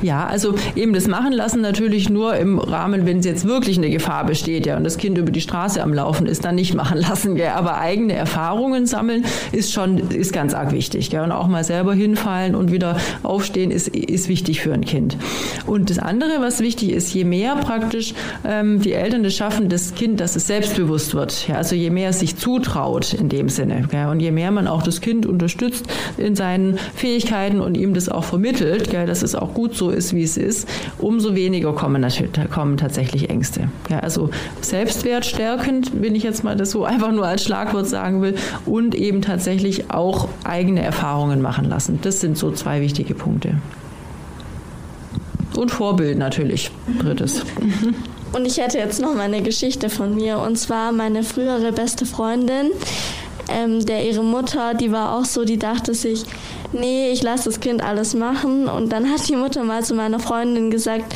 Ja, also eben das machen lassen natürlich nur im Rahmen, wenn es jetzt wirklich eine Gefahr besteht, ja, und das Kind über die Straße am Laufen ist, dann nicht machen <laughs> lassen. Ja. Aber eigene Erfahrungen sammeln ist schon ist ganz arg wichtig. Ja. Und auch mal selber hinfallen und wieder aufstehen ist, ist wichtig für ein Kind. Und das andere, was wichtig ist, je mehr praktisch ähm, die Eltern es schaffen, das Kind, dass es selbstbewusst wird. Ja, also je mehr es sich zutraut in dem Sinne. Ja, und je mehr man auch das Kind unterstützt in seinen Fähigkeiten und ihm das auch vermittelt, ja, dass es auch gut so ist, wie es ist, umso weniger kommen, kommen tatsächlich Ängste. Ja, also Selbstwert stärkend, wenn ich jetzt mal das so <laughs> einfach nur als Schlagwort sagen will, und eben tatsächlich auch eigene Erfahrungen machen lassen. Das sind so zwei wichtige Punkte. Und Vorbild natürlich, drittes. <laughs> Und ich hätte jetzt noch mal eine Geschichte von mir. Und zwar meine frühere beste Freundin, ähm, der ihre Mutter, die war auch so, die dachte sich, nee, ich lasse das Kind alles machen. Und dann hat die Mutter mal zu meiner Freundin gesagt,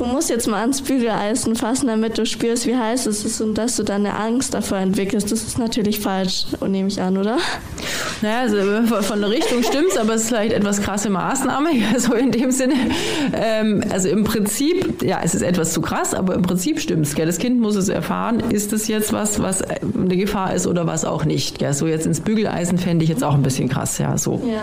du musst jetzt mal ans Bügeleisen fassen, damit du spürst, wie heiß es ist und dass du dann eine Angst davor entwickelst. Das ist natürlich falsch, nehme ich an, oder? Naja, also von der Richtung stimmt's, aber es ist vielleicht etwas krasse Maßnahme, <laughs> ja, so in dem Sinne. Ähm, also im Prinzip, ja, es ist etwas zu krass, aber im Prinzip stimmt's. Gell? Das Kind muss es erfahren, ist es jetzt was, was eine Gefahr ist oder was auch nicht. Gell? So jetzt ins Bügeleisen fände ich jetzt auch ein bisschen krass, ja, so. Ja.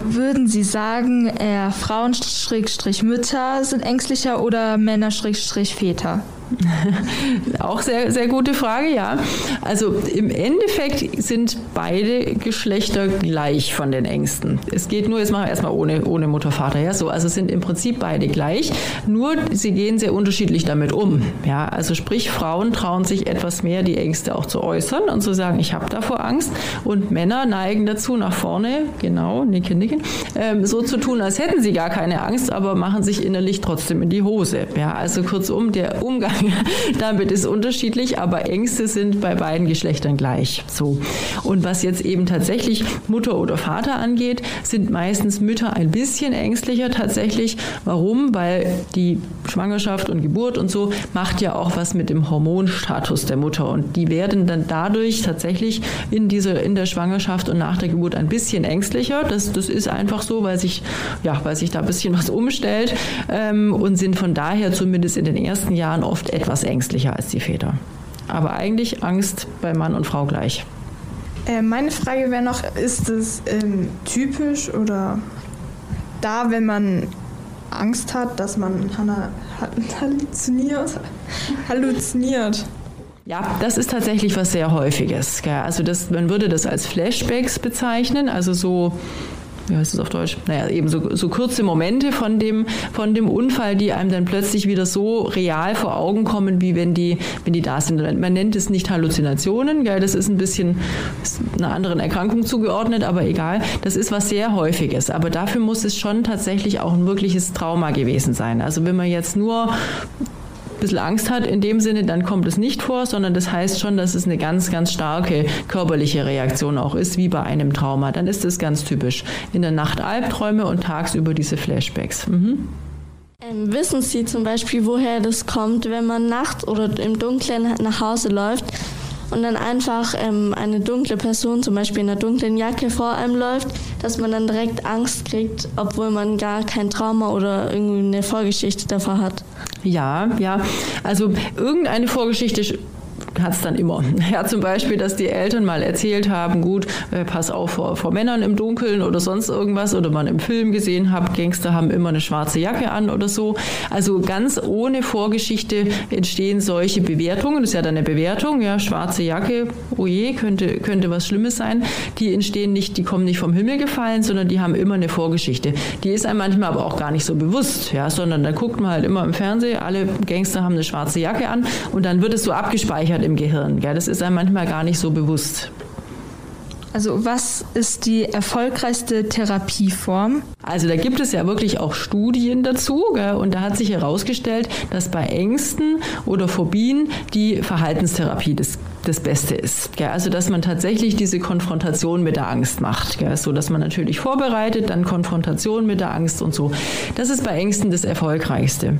Würden Sie sagen, eher Frauen-Mütter sind ängstlicher oder Männer-Väter? <laughs> Auch sehr, sehr gute Frage, ja. Also im Endeffekt sind beide Geschlechter gleich von den Ängsten. Es geht nur, jetzt machen wir erstmal ohne, ohne Mutter, Vater, ja, so. Also sind im Prinzip beide gleich, nur sie gehen sehr unterschiedlich damit um. Ja, also sprich, Frauen trauen sich etwas mehr, die Ängste auch zu äußern und zu sagen, ich habe davor Angst. Und Männer neigen dazu, nach vorne, genau, nicken, nicken, ähm, so zu tun, als hätten sie gar keine Angst, aber machen sich innerlich trotzdem in die Hose. Ja, also kurzum, der Umgang <laughs> damit ist unterschiedlich, aber Ängste sind bei beiden Geschlechtern gleich. So. Und was jetzt eben tatsächlich Mutter oder Vater angeht, sind meistens Mütter ein bisschen ängstlicher tatsächlich. Warum? Weil die Schwangerschaft und Geburt und so macht ja auch was mit dem Hormonstatus der Mutter. Und die werden dann dadurch tatsächlich in, dieser, in der Schwangerschaft und nach der Geburt ein bisschen ängstlicher. Das, das ist einfach so, weil sich, ja, weil sich da ein bisschen was umstellt ähm, und sind von daher zumindest in den ersten Jahren oft etwas ängstlicher als die Väter. Aber eigentlich Angst bei Mann und Frau gleich. Äh, meine Frage wäre noch, ist es ähm, typisch oder da, wenn man Angst hat, dass man <laughs> halluziniert? halluziniert? Ja, das ist tatsächlich was sehr Häufiges. Also das, man würde das als Flashbacks bezeichnen, also so wie heißt es auf Deutsch? Naja, eben so, so kurze Momente von dem, von dem Unfall, die einem dann plötzlich wieder so real vor Augen kommen, wie wenn die, wenn die da sind. Man nennt es nicht Halluzinationen, gell? das ist ein bisschen ist einer anderen Erkrankung zugeordnet, aber egal. Das ist was sehr Häufiges. Aber dafür muss es schon tatsächlich auch ein wirkliches Trauma gewesen sein. Also wenn man jetzt nur bisschen Angst hat in dem Sinne, dann kommt es nicht vor, sondern das heißt schon, dass es eine ganz, ganz starke körperliche Reaktion auch ist, wie bei einem Trauma. Dann ist es ganz typisch. In der Nacht Albträume und tagsüber diese Flashbacks. Mhm. Ähm, wissen Sie zum Beispiel, woher das kommt, wenn man nachts oder im Dunkeln nach Hause läuft und dann einfach ähm, eine dunkle Person, zum Beispiel in einer dunklen Jacke vor einem läuft, dass man dann direkt Angst kriegt, obwohl man gar kein Trauma oder irgendwie eine Vorgeschichte davor hat. Ja, ja. Also irgendeine Vorgeschichte hat es dann immer. <laughs> Ja, zum Beispiel, dass die Eltern mal erzählt haben, gut, äh, pass auf vor, vor, Männern im Dunkeln oder sonst irgendwas oder man im Film gesehen hat, Gangster haben immer eine schwarze Jacke an oder so. Also ganz ohne Vorgeschichte entstehen solche Bewertungen. Das ist ja dann eine Bewertung, ja, schwarze Jacke, oh je, könnte, könnte was Schlimmes sein. Die entstehen nicht, die kommen nicht vom Himmel gefallen, sondern die haben immer eine Vorgeschichte. Die ist einem manchmal aber auch gar nicht so bewusst, ja, sondern dann guckt man halt immer im Fernsehen, alle Gangster haben eine schwarze Jacke an und dann wird es so abgespeichert im Gehirn. Gell? Das ist einem manchmal gar nicht so bewusst. Also was ist die erfolgreichste Therapieform? Also da gibt es ja wirklich auch Studien dazu gell? und da hat sich herausgestellt, dass bei Ängsten oder Phobien die Verhaltenstherapie das, das Beste ist. Gell? Also dass man tatsächlich diese Konfrontation mit der Angst macht, gell? so dass man natürlich vorbereitet, dann Konfrontation mit der Angst und so. Das ist bei Ängsten das Erfolgreichste.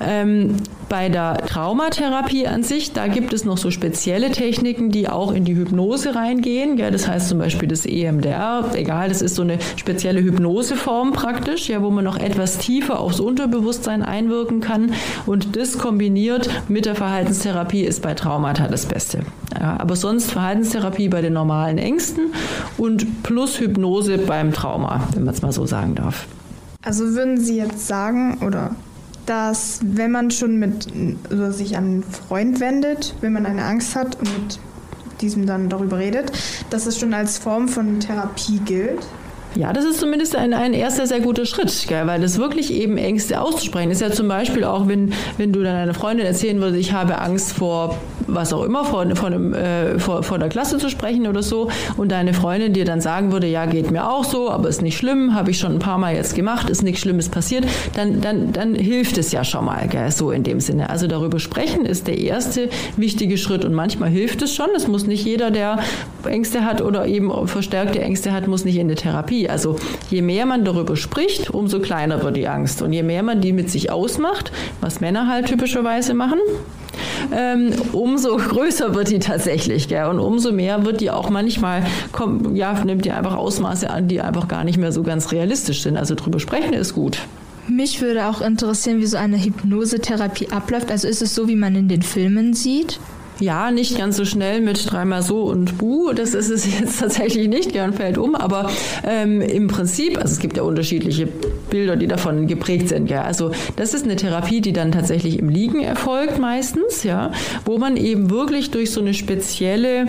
Ähm, bei der Traumatherapie an sich, da gibt es noch so spezielle Techniken, die auch in die Hypnose reingehen. Gell? Das heißt zum Beispiel das EMDR, egal, das ist so eine spezielle Hypnoseform praktisch, ja, wo man noch etwas tiefer aufs Unterbewusstsein einwirken kann. Und das kombiniert mit der Verhaltenstherapie ist bei Traumata das Beste. Ja, aber sonst Verhaltenstherapie bei den normalen Ängsten und plus Hypnose beim Trauma, wenn man es mal so sagen darf. Also würden Sie jetzt sagen, oder dass wenn man schon mit also sich an einen Freund wendet, wenn man eine Angst hat und mit diesem dann darüber redet, dass es schon als Form von Therapie gilt? Ja, das ist zumindest ein, ein erster sehr guter Schritt, gell? weil das wirklich eben Ängste auszusprechen ist ja zum Beispiel auch, wenn, wenn du dann einer Freundin erzählen würdest, ich habe Angst vor was auch immer, vor, vor, einem, äh, vor, vor der Klasse zu sprechen oder so und deine Freundin dir dann sagen würde, ja, geht mir auch so, aber ist nicht schlimm, habe ich schon ein paar Mal jetzt gemacht, ist nichts Schlimmes passiert, dann, dann, dann hilft es ja schon mal, gell? so in dem Sinne. Also darüber sprechen ist der erste wichtige Schritt und manchmal hilft es schon. Es muss nicht jeder, der Ängste hat oder eben verstärkte Ängste hat, muss nicht in eine Therapie. Also je mehr man darüber spricht, umso kleiner wird die Angst. Und je mehr man die mit sich ausmacht, was Männer halt typischerweise machen, ähm, umso größer wird die tatsächlich. Gell? Und umso mehr wird die auch manchmal, kommt, ja, nimmt die einfach Ausmaße an, die einfach gar nicht mehr so ganz realistisch sind. Also drüber sprechen ist gut. Mich würde auch interessieren, wie so eine Hypnosetherapie abläuft. Also ist es so, wie man in den Filmen sieht? Ja, nicht ganz so schnell mit dreimal so und bu. Das ist es jetzt <laughs> tatsächlich nicht, gern fällt um. Aber ähm, im Prinzip, also es gibt ja unterschiedliche Bilder, die davon geprägt sind. Ja. Also das ist eine Therapie, die dann tatsächlich im Liegen erfolgt meistens, ja, wo man eben wirklich durch so eine spezielle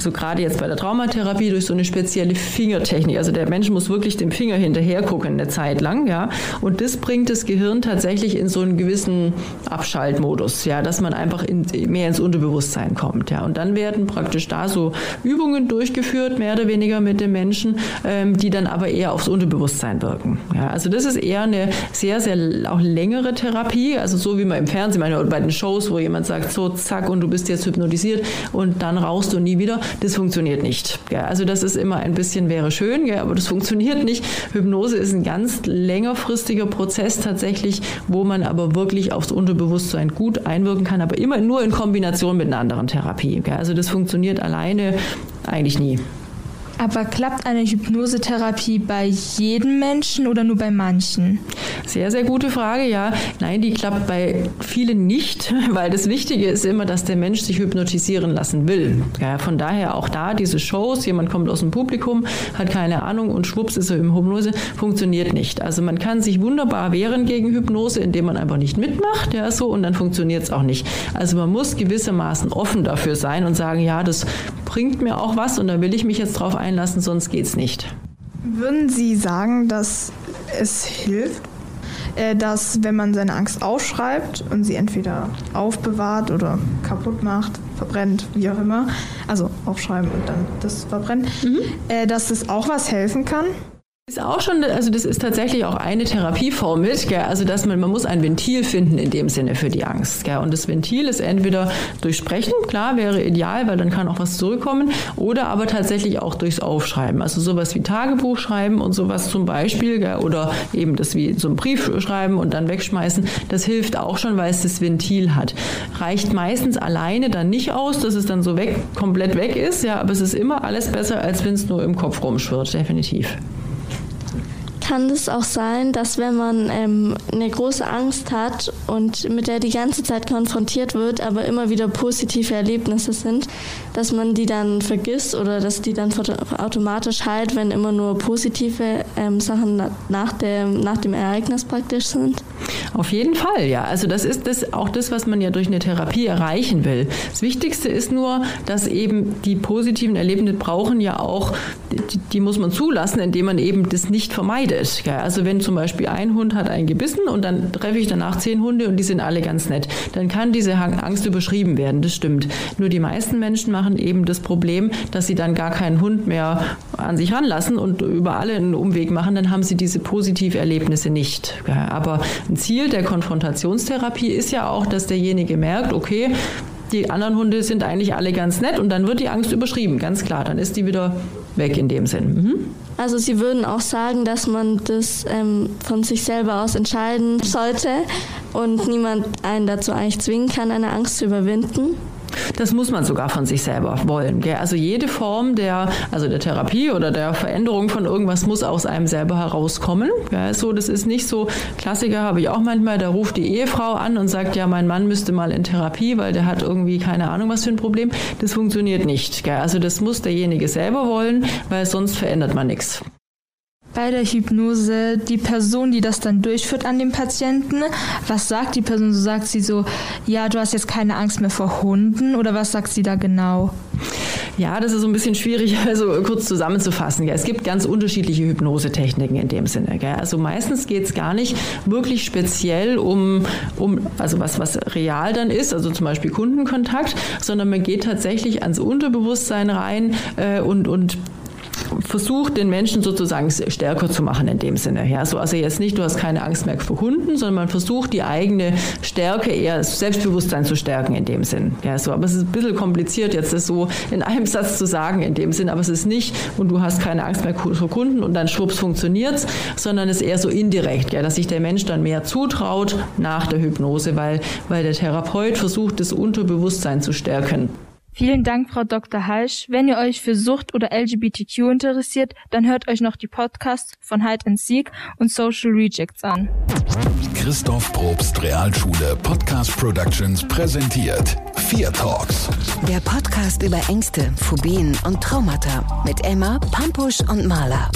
also gerade jetzt bei der Traumatherapie durch so eine spezielle Fingertechnik. Also der Mensch muss wirklich dem Finger hinterher gucken eine Zeit lang, ja. Und das bringt das Gehirn tatsächlich in so einen gewissen Abschaltmodus, ja, dass man einfach in, mehr ins Unterbewusstsein kommt, ja. Und dann werden praktisch da so Übungen durchgeführt, mehr oder weniger mit dem Menschen, ähm, die dann aber eher aufs Unterbewusstsein wirken. Ja, also das ist eher eine sehr, sehr auch längere Therapie, also so wie man im Fernsehen, meine, bei den Shows, wo jemand sagt, so zack und du bist jetzt hypnotisiert und dann rauchst du nie wieder das funktioniert nicht. Also das ist immer ein bisschen wäre schön, aber das funktioniert nicht. Hypnose ist ein ganz längerfristiger Prozess tatsächlich, wo man aber wirklich aufs Unterbewusstsein gut einwirken kann, aber immer nur in Kombination mit einer anderen Therapie. Also das funktioniert alleine eigentlich nie. Aber klappt eine Hypnosetherapie bei jedem Menschen oder nur bei manchen? Sehr, sehr gute Frage, ja. Nein, die klappt bei vielen nicht, <laughs> weil das Wichtige ist immer, dass der Mensch sich hypnotisieren lassen will. Ja, von daher auch da diese Shows, jemand kommt aus dem Publikum, hat keine Ahnung und schwupps ist er im Hypnose, funktioniert nicht. Also man kann sich wunderbar wehren gegen Hypnose, indem man einfach nicht mitmacht, ja, so, und dann funktioniert es auch nicht. Also man muss gewissermaßen offen dafür sein und sagen, ja, das bringt mir auch was und da will ich mich jetzt drauf einlassen, sonst geht es nicht. Würden Sie sagen, dass es hilft, äh, dass wenn man seine Angst aufschreibt und sie entweder aufbewahrt oder kaputt macht, verbrennt, wie auch immer, also aufschreiben und dann das verbrennen, mhm. Äh, dass es auch was helfen kann? Ist auch schon, also das ist tatsächlich auch eine Therapieform mit, gell? also dass man, man muss ein Ventil finden in dem Sinne für die Angst. Gell? Und das Ventil ist entweder durch Sprechen, klar, wäre ideal, weil dann kann auch was zurückkommen, oder aber tatsächlich auch durchs Aufschreiben. Also sowas wie Tagebuch schreiben und sowas zum Beispiel, gell? oder eben das wie so ein Brief schreiben und dann wegschmeißen, das hilft auch schon, weil es das Ventil hat. Reicht meistens alleine dann nicht aus, dass es dann so weg, komplett weg ist, ja, aber es ist immer alles besser, als wenn es nur im Kopf rumschwirrt, definitiv kann es auch sein, dass wenn man ähm, eine große Angst hat und mit der die ganze Zeit konfrontiert wird, aber immer wieder positive Erlebnisse sind, dass man die dann vergisst oder dass die dann automatisch heilt, wenn immer nur positive ähm, Sachen nach dem, nach dem Ereignis praktisch sind? Auf jeden Fall, ja. Also das ist das, auch das, was man ja durch eine Therapie erreichen will. Das Wichtigste ist nur, dass eben die positiven Erlebnisse brauchen ja auch, die, muss man zulassen, indem man eben das nicht vermeidet. Ja. Also wenn zum Beispiel ein Hund hat einen gebissen und dann treffe ich danach zehn Hunde und die sind alle ganz nett, dann kann diese Angst überschrieben werden, das stimmt. Nur die meisten Menschen machen eben das Problem, dass sie dann gar keinen Hund mehr an sich ranlassen und über alle einen Umweg machen, dann haben sie diese positive Erlebnisse nicht. Ja. Aber ein Ziel der Konfrontationstherapie ist ja auch, dass derjenige merkt, okay, die anderen Hunde sind eigentlich alle ganz nett und dann wird die Angst überschrieben, ganz klar. Dann ist die wieder weg in dem Sinn. Mhm. Also Sie würden auch sagen, dass man das ähm, von sich selber aus entscheiden sollte und niemand einen dazu eigentlich zwingen kann, eine Angst zu überwinden? Das muss man sogar von sich selber wollen. Gell? Also jede Form der, also der Therapie oder der Veränderung von irgendwas muss aus einem selber herauskommen. Gell? So, das ist nicht so, Klassiker habe ich auch manchmal, da ruft die Ehefrau an und sagt, ja, mein Mann müsste mal in Therapie, weil der hat irgendwie keine Ahnung, was für ein Problem. Das funktioniert nicht. Gell? Also das muss derjenige selber wollen, weil sonst verändert man nichts bei der Hypnose die Person, die das dann durchführt an dem Patienten, was sagt die Person? So sagt sie so, ja, du hast jetzt keine Angst mehr vor Hunden oder was sagt sie da genau? Ja, das ist so ein bisschen schwierig, <laughs> also kurz zusammenzufassen. Es gibt ganz unterschiedliche Hypnosetechniken in dem Sinne. Also meistens geht es gar nicht wirklich speziell um, um also was, was real dann ist, also zum Beispiel Kundenkontakt, sondern man geht tatsächlich ans Unterbewusstsein rein äh, und, und versucht, den Menschen sozusagen stärker zu machen in dem Sinne. Ja, so also jetzt nicht, du hast keine Angst mehr vor Hunden, sondern man versucht, die eigene Stärke eher Selbstbewusstsein zu stärken in dem Sinn. Ja, so, aber es ist ein bisschen kompliziert, jetzt das so in einem <laughs> Satz zu sagen in dem Sinn, aber es ist nicht, und du hast keine Angst mehr vor Kunden und dann schwupps funktioniert's, sondern es ist eher so indirekt, ja, dass sich der Mensch dann mehr zutraut nach der Hypnose, weil, weil der Therapeut versucht, das Unterbewusstsein zu stärken. Vielen Dank, Frau Dr. Halsch. Wenn ihr euch für Sucht oder LGBTQ interessiert, dann hört euch noch die Podcasts von Hide and Seek und Social Rejects an. Christoph Probst Realschule Podcast Productions präsentiert Vier Talks. Der Podcast über Ängste, Phobien und Traumata mit Emma, Pampusch und Maler.